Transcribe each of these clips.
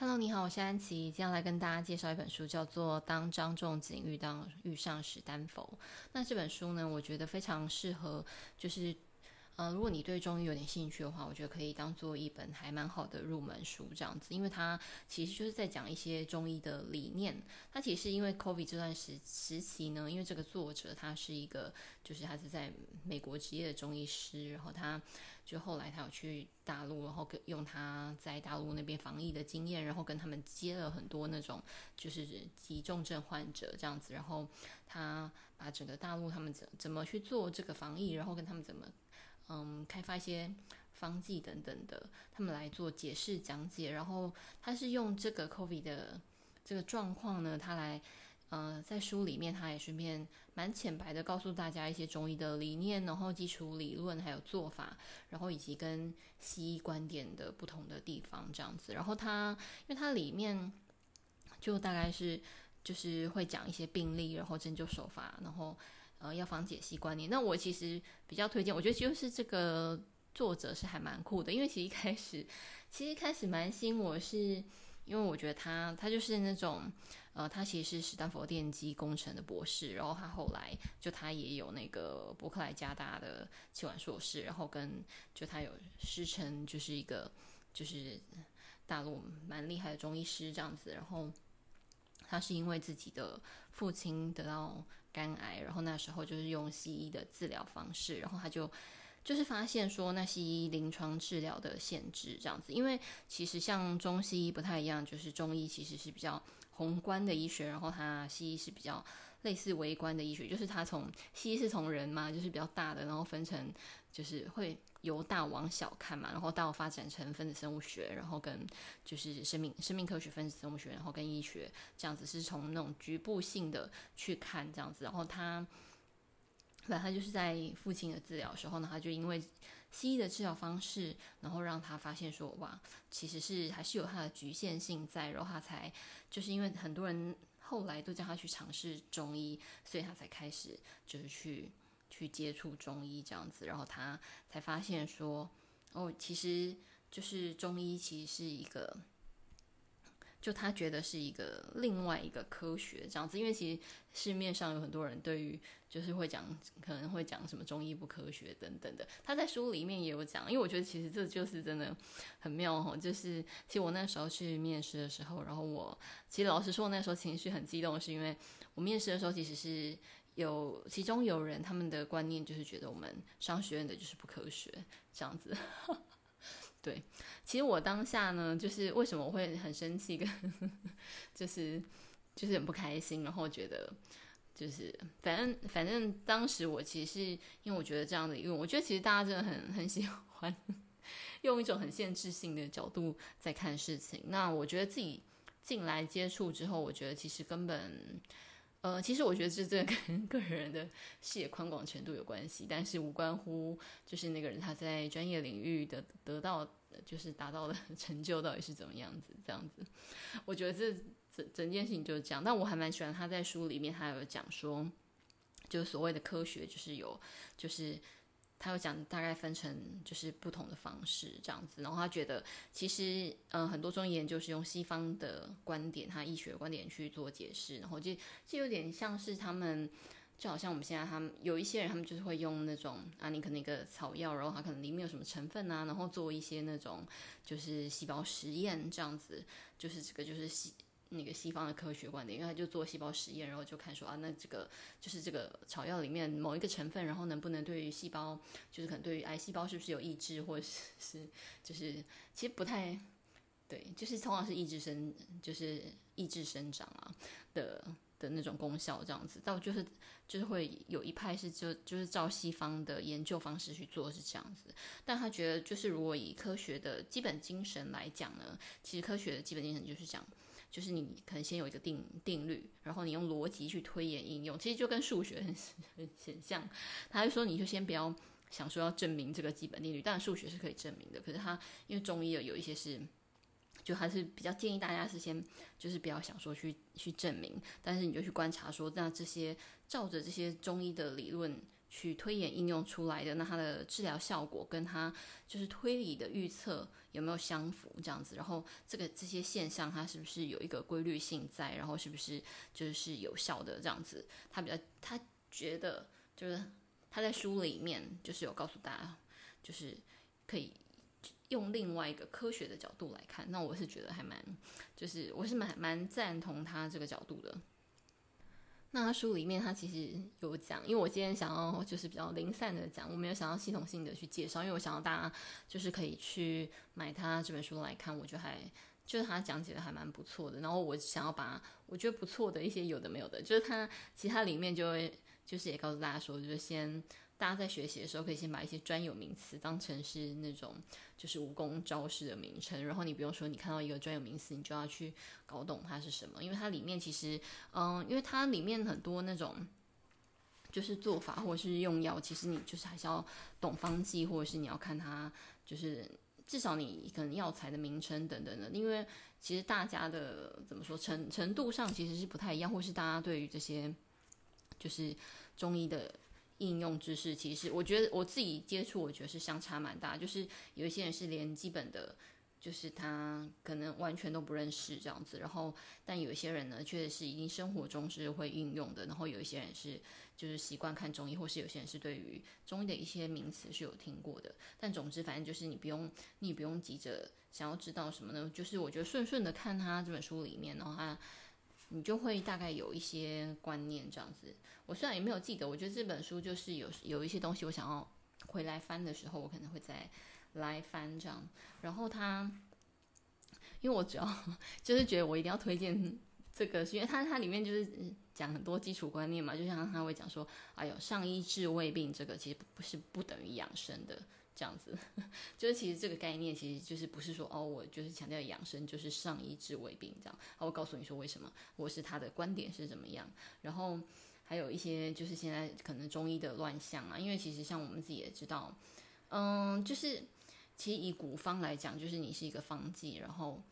Hello，你好，我是安琪，今天来跟大家介绍一本书，叫做《当张仲景遇到遇上史丹佛》。那这本书呢，我觉得非常适合，就是。呃，如果你对中医有点兴趣的话，我觉得可以当做一本还蛮好的入门书这样子，因为它其实就是在讲一些中医的理念。它其实因为 COVID 这段时时期呢，因为这个作者他是一个，就是他是在美国职业的中医师，然后他就后来他有去大陆，然后跟用他在大陆那边防疫的经验，然后跟他们接了很多那种就是急重症患者这样子，然后他把整个大陆他们怎怎么去做这个防疫，然后跟他们怎么。嗯，开发一些方剂等等的，他们来做解释讲解。然后他是用这个 COVID 的这个状况呢，他来呃在书里面他也顺便蛮浅白的告诉大家一些中医的理念，然后基础理论还有做法，然后以及跟西医观点的不同的地方这样子。然后他因为它里面就大概是就是会讲一些病例，然后针灸手法，然后。呃，药方解析观念，那我其实比较推荐。我觉得就是这个作者是还蛮酷的，因为其实一开始，其实一开始蛮新我是，因为我觉得他他就是那种，呃，他其实是史丹佛电机工程的博士，然后他后来就他也有那个伯克莱加大的企管硕士，然后跟就他有师承就是一个就是大陆蛮厉害的中医师这样子，然后他是因为自己的父亲得到。肝癌，然后那时候就是用西医的治疗方式，然后他就就是发现说，那西医临床治疗的限制这样子，因为其实像中西医不太一样，就是中医其实是比较宏观的医学，然后它西医是比较类似微观的医学，就是它从西医是从人嘛，就是比较大的，然后分成就是会。由大往小看嘛，然后到发展成分子生物学，然后跟就是生命生命科学、分子生物学，然后跟医学这样子，是从那种局部性的去看这样子。然后它，本来他就是在父亲的治疗时候呢，他就因为西医的治疗方式，然后让他发现说，哇，其实是还是有它的局限性在，然后他才就是因为很多人后来都叫他去尝试中医，所以他才开始就是去。去接触中医这样子，然后他才发现说，哦，其实就是中医其实是一个，就他觉得是一个另外一个科学这样子，因为其实市面上有很多人对于就是会讲，可能会讲什么中医不科学等等的，他在书里面也有讲，因为我觉得其实这就是真的很妙哦，就是其实我那时候去面试的时候，然后我其实老实说那时候情绪很激动，是因为我面试的时候其实是。有其中有人，他们的观念就是觉得我们商学院的就是不科学这样子。对，其实我当下呢，就是为什么我会很生气，跟 就是就是很不开心，然后觉得就是反正反正当时我其实是因为我觉得这样的，因为我觉得其实大家真的很很喜欢 用一种很限制性的角度在看事情。那我觉得自己进来接触之后，我觉得其实根本。呃，其实我觉得这这跟 个人的视野宽广程度有关系，但是无关乎就是那个人他在专业领域的得到，就是达到的 成就到底是怎么样子，这样子。我觉得这整整件事情就是这样，但我还蛮喜欢他在书里面他有讲说，就所谓的科学就是有就是。他有讲大概分成就是不同的方式这样子，然后他觉得其实嗯、呃、很多中医研究是用西方的观点，他医学观点去做解释，然后就就有点像是他们就好像我们现在他们有一些人他们就是会用那种啊你可能一个草药，然后它可能里面有什么成分啊，然后做一些那种就是细胞实验这样子，就是这个就是细。那个西方的科学观点，因为他就做细胞实验，然后就看说啊，那这个就是这个草药里面某一个成分，然后能不能对于细胞，就是可能对于癌细胞是不是有抑制，或者是是就是其实不太对，就是通常是抑制生，就是抑制生长啊的的那种功效这样子。到就是就是会有一派是就就是照西方的研究方式去做是这样子，但他觉得就是如果以科学的基本精神来讲呢，其实科学的基本精神就是讲。就是你可能先有一个定定律，然后你用逻辑去推演应用，其实就跟数学很 很很像。他就说，你就先不要想说要证明这个基本定律，当然数学是可以证明的。可是他因为中医有有一些是，就还是比较建议大家是先就是不要想说去去证明，但是你就去观察说，那这些照着这些中医的理论去推演应用出来的，那它的治疗效果跟它就是推理的预测有没有相符这样子？然后这个这些现象它是不是有一个规律性在？然后是不是就是有效的这样子？他比较他觉得就是他在书里面就是有告诉大家，就是可以用另外一个科学的角度来看。那我是觉得还蛮就是我是蛮蛮赞同他这个角度的。那他书里面他其实有讲，因为我今天想要就是比较零散的讲，我没有想要系统性的去介绍，因为我想要大家就是可以去买他这本书来看，我觉得还就是他讲解的还蛮不错的。然后我想要把我觉得不错的一些有的没有的，就是他其他里面就会就是也告诉大家说，就是先。大家在学习的时候，可以先把一些专有名词当成是那种就是武功招式的名称，然后你不用说，你看到一个专有名词，你就要去搞懂它是什么，因为它里面其实，嗯，因为它里面很多那种就是做法或者是用药，其实你就是还是要懂方剂，或者是你要看它，就是至少你可能药材的名称等等的，因为其实大家的怎么说程程度上其实是不太一样，或是大家对于这些就是中医的。应用知识其实，我觉得我自己接触，我觉得是相差蛮大。就是有一些人是连基本的，就是他可能完全都不认识这样子。然后，但有一些人呢，确实是已经生活中是会运用的。然后有一些人是就是习惯看中医，或是有些人是对于中医的一些名词是有听过的。但总之，反正就是你不用，你不用急着想要知道什么呢？就是我觉得顺顺的看他这本书里面，然后他。你就会大概有一些观念这样子。我虽然也没有记得，我觉得这本书就是有有一些东西，我想要回来翻的时候，我可能会再来翻这样。然后他，因为我主要就是觉得我一定要推荐这个，是因为它它里面就是讲很多基础观念嘛，就像他会讲说，哎呦，上医治未病，这个其实不是不等于养生的。这样子，就是其实这个概念，其实就是不是说哦，我就是强调养生，就是上医治未病这样。我会告诉你说为什么，或是他的观点是怎么样。然后还有一些就是现在可能中医的乱象啊，因为其实像我们自己也知道，嗯，就是其实以古方来讲，就是你是一个方剂，然后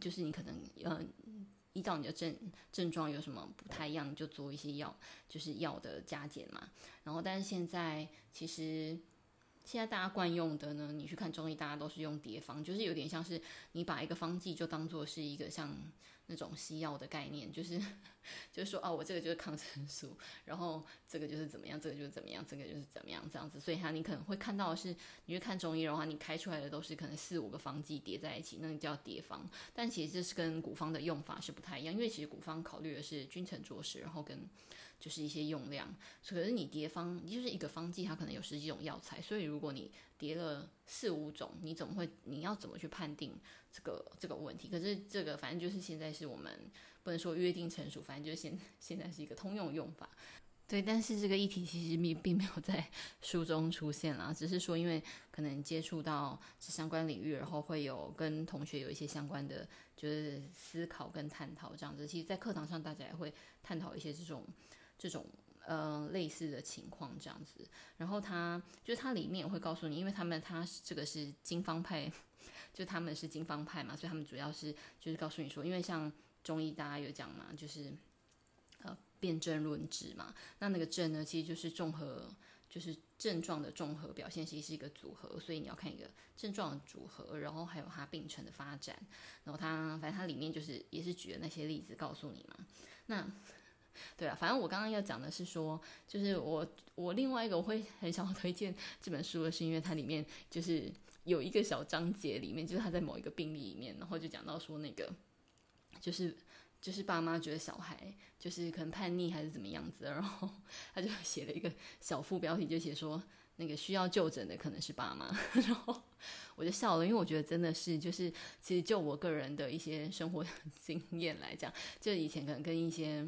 就是你可能嗯依照你的症症状有什么不太一样，就做一些药，就是药的加减嘛。然后但是现在其实。现在大家惯用的呢，你去看中医，大家都是用叠方，就是有点像是你把一个方剂就当做是一个像那种西药的概念，就是 就是说哦，我这个就是抗生素，然后这个就是怎么样，这个就是怎么样，这个就是怎么样这样子。所以哈，你可能会看到的是，你去看中医的话，你开出来的都是可能四五个方剂叠在一起，那个叫叠方。但其实这是跟古方的用法是不太一样，因为其实古方考虑的是君臣佐使，然后跟。就是一些用量，可是你叠方，就是一个方剂，它可能有十几种药材，所以如果你叠了四五种，你怎么会？你要怎么去判定这个这个问题？可是这个反正就是现在是我们不能说约定成熟，反正就是现现在是一个通用用法。对，但是这个议题其实并并没有在书中出现啦，只是说因为可能接触到这相关领域，然后会有跟同学有一些相关的就是思考跟探讨这样子。其实，在课堂上大家也会探讨一些这种。这种呃类似的情况这样子，然后他就是他里面也会告诉你，因为他们他这个是经方派，就他们是经方派嘛，所以他们主要是就是告诉你说，因为像中医大家有讲嘛，就是呃辨证论治嘛，那那个症呢其实就是综合，就是症状的综合表现，其实是一个组合，所以你要看一个症状的组合，然后还有它病程的发展，然后它反正它里面就是也是举了那些例子告诉你嘛，那。对啊，反正我刚刚要讲的是说，就是我我另外一个我会很想推荐这本书的是，因为它里面就是有一个小章节里面，就是他在某一个病例里面，然后就讲到说那个就是就是爸妈觉得小孩就是可能叛逆还是怎么样子，然后他就写了一个小副标题，就写说那个需要就诊的可能是爸妈，然后我就笑了，因为我觉得真的是就是其实就我个人的一些生活 经验来讲，就以前可能跟一些。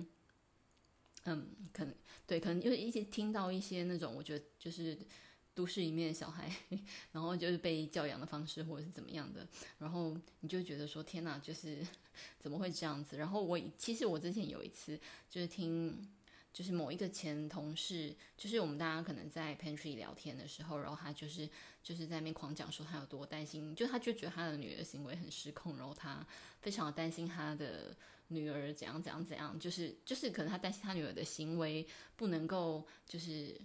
嗯，可能对，可能就是一些听到一些那种，我觉得就是都市里面的小孩，然后就是被教养的方式或者是怎么样的，然后你就觉得说天哪，就是 怎么会这样子？然后我其实我之前有一次就是听就是某一个前同事，就是我们大家可能在 pantry 聊天的时候，然后他就是就是在那边狂讲说他有多担心，就他就觉得他的女儿行为很失控，然后他非常担心他的女儿怎样怎样怎样，就是就是可能他担心他女儿的行为不能够就是。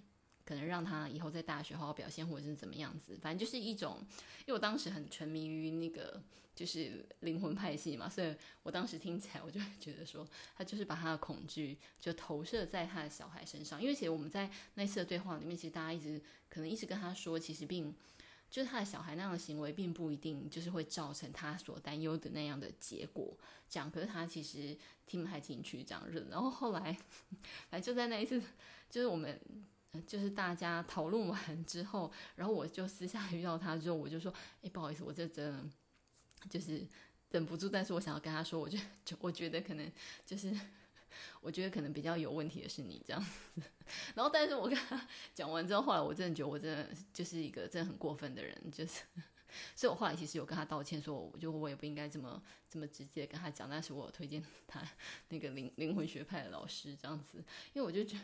可能让他以后在大学好好表现，或者是怎么样子，反正就是一种，因为我当时很沉迷于那个就是灵魂派系嘛，所以我当时听起来，我就觉得说，他就是把他的恐惧就投射在他的小孩身上。因为其实我们在那次的对话里面，其实大家一直可能一直跟他说，其实并就是他的小孩那样的行为，并不一定就是会造成他所担忧的那样的结果。这样，可是他其实听不太进去这样子。然后后来，反正就在那一次，就是我们。就是大家讨论完之后，然后我就私下遇到他之后，我就说：“哎，不好意思，我这真的就是忍不住，但是我想要跟他说，我就就我觉得可能就是我觉得可能比较有问题的是你这样子。然后，但是我跟他讲完之后，后来我真的觉得我真的就是一个真的很过分的人，就是所以我后来其实有跟他道歉，说我就我也不应该这么这么直接跟他讲，但是我推荐他 那个灵灵魂学派的老师这样子，因为我就觉得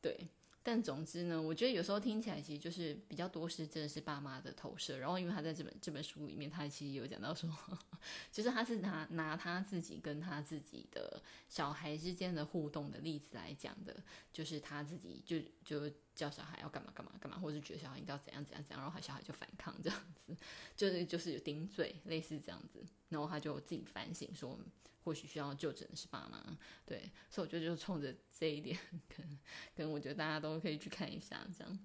对。”但总之呢，我觉得有时候听起来其实就是比较多是真的是爸妈的投射。然后，因为他在这本这本书里面，他其实有讲到说，就是他是拿拿他自己跟他自己的小孩之间的互动的例子来讲的，就是他自己就就叫小孩要干嘛干嘛干嘛，或者是觉得小孩应该要怎样怎样怎样，然后他小孩就反抗这样子，就是就是有顶嘴类似这样子，然后他就自己反省说。或许需要就诊的是爸妈，对，所以我觉得就冲着这一点，可能可能我觉得大家都可以去看一下这样。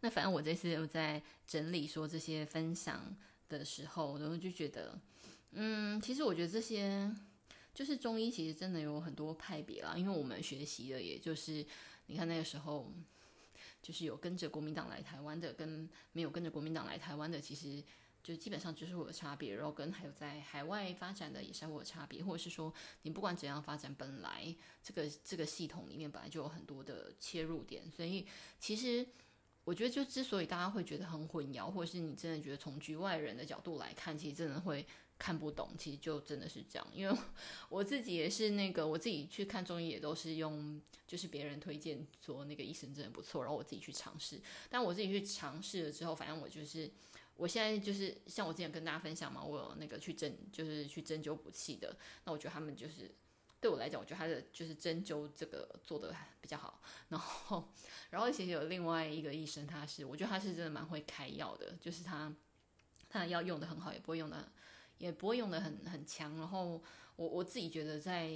那反正我这次又在整理说这些分享的时候，然后就觉得，嗯，其实我觉得这些就是中医，其实真的有很多派别啦。因为我们学习的，也就是你看那个时候，就是有跟着国民党来台湾的，跟没有跟着国民党来台湾的，其实。就基本上就是会有差别，然后跟还有在海外发展的也是会有差别，或者是说你不管怎样发展，本来这个这个系统里面本来就有很多的切入点，所以其实我觉得就之所以大家会觉得很混淆，或者是你真的觉得从局外人的角度来看，其实真的会看不懂，其实就真的是这样。因为我自己也是那个，我自己去看中医也都是用就是别人推荐说那个医生真的不错，然后我自己去尝试，但我自己去尝试了之后，反正我就是。我现在就是像我之前跟大家分享嘛，我有那个去针，就是去针灸补气的。那我觉得他们就是对我来讲，我觉得他的就是针灸这个做得比较好。然后，然后其实有另外一个医生，他是我觉得他是真的蛮会开药的，就是他他的药用得很好，也不会用得也不会用得很很强。然后我我自己觉得在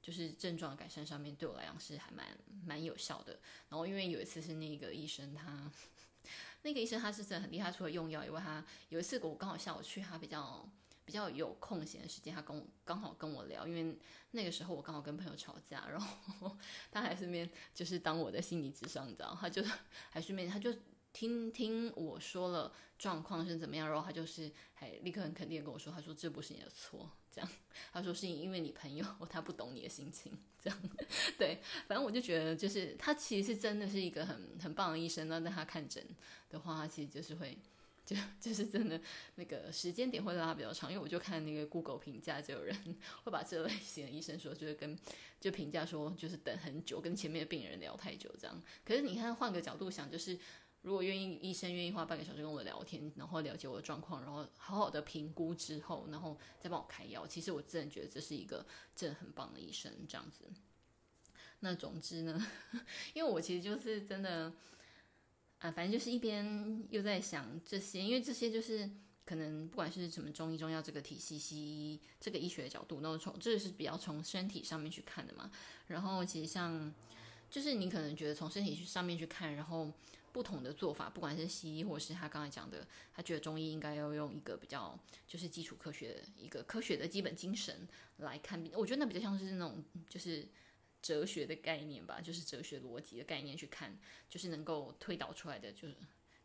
就是症状改善上面，对我来讲是还蛮蛮有效的。然后因为有一次是那个医生他。那个医生他是真的很厉害，除了用药以外，他有一次我刚好下午去，他比较比较有空闲的时间，他跟我刚好跟我聊，因为那个时候我刚好跟朋友吵架，然后 他还顺便就是当我的心理咨商，你知道，他就还顺便他就听听我说了状况是怎么样，然后他就是还立刻很肯定的跟我说，他说这不是你的错。这样，他说是因为你朋友 他不懂你的心情，这样，对，反正我就觉得就是他其实是真的是一个很很棒的医生，那他看诊的话，其实就是会就 就是真的那个时间点会拉比较长，因为我就看那个 Google 评价，就有人会把这类型的医生说就是跟就评价说就是等很久，跟前面的病人聊太久这样。可是你看换个角度想，就是。如果愿意，医生愿意花半个小时跟我聊天，然后了解我的状况，然后好好的评估之后，然后再帮我开药。其实我真的觉得这是一个真的很棒的医生，这样子。那总之呢，因为我其实就是真的，啊，反正就是一边又在想这些，因为这些就是可能不管是什么中医中药这个体系、西医这个医学的角度，然后从这是比较从身体上面去看的嘛。然后其实像就是你可能觉得从身体去上面去看，然后。不同的做法，不管是西医，或是他刚才讲的，他觉得中医应该要用一个比较就是基础科学的一个科学的基本精神来看病。我觉得那比较像是那种就是哲学的概念吧，就是哲学逻辑的概念去看，就是能够推导出来的，就是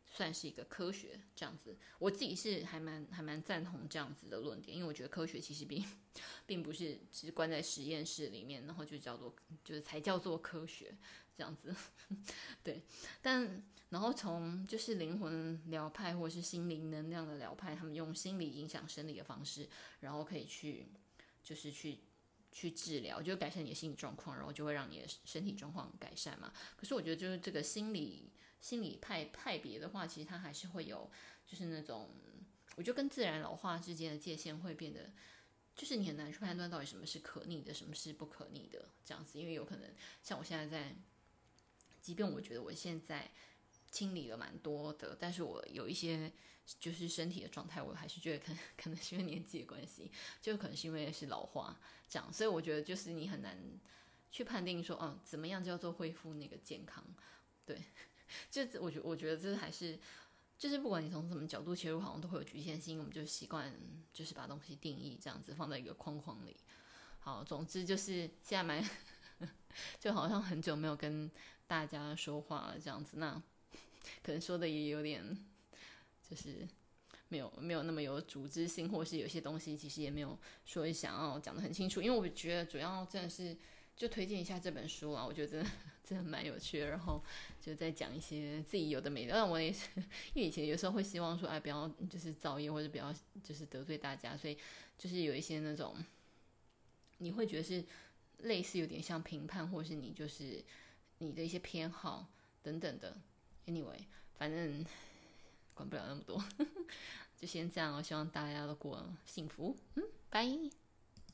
算是一个科学这样子。我自己是还蛮还蛮赞同这样子的论点，因为我觉得科学其实并 并不是只关在实验室里面，然后就叫做就是才叫做科学。这样子，对，但然后从就是灵魂疗派或者是心灵能量的疗派，他们用心理影响生理的方式，然后可以去就是去去治疗，就改善你的心理状况，然后就会让你的身体状况改善嘛。可是我觉得就是这个心理心理派派别的话，其实它还是会有，就是那种我觉得跟自然老化之间的界限会变得，就是你很难去判断到底什么是可逆的，什么是不可逆的这样子，因为有可能像我现在在，即便我觉得我现在。清理了蛮多的，但是我有一些就是身体的状态，我还是觉得可能 可能是因为年纪的关系，就可能是因为是老化这样，所以我觉得就是你很难去判定说，哦，怎么样叫做恢复那个健康？对，就我觉我觉得这还是就是不管你从什么角度切入，好像都会有局限性，我们就习惯就是把东西定义这样子放在一个框框里。好，总之就是现在蛮 就好像很久没有跟大家说话了这样子，那。可能说的也有点，就是没有没有那么有组织性，或是有些东西其实也没有说想要讲的很清楚。因为我觉得主要真的是就推荐一下这本书啊，我觉得真 的真的蛮有趣的。然后就在讲一些自己有的没的。但我也是因为以前有时候会希望说，哎，不要就是造业或者不要就是得罪大家，所以就是有一些那种你会觉得是类似有点像评判，或是你就是你的一些偏好等等的。Anyway，反正管不了那么多，就先这样。我希望大家都过幸福。嗯，拜。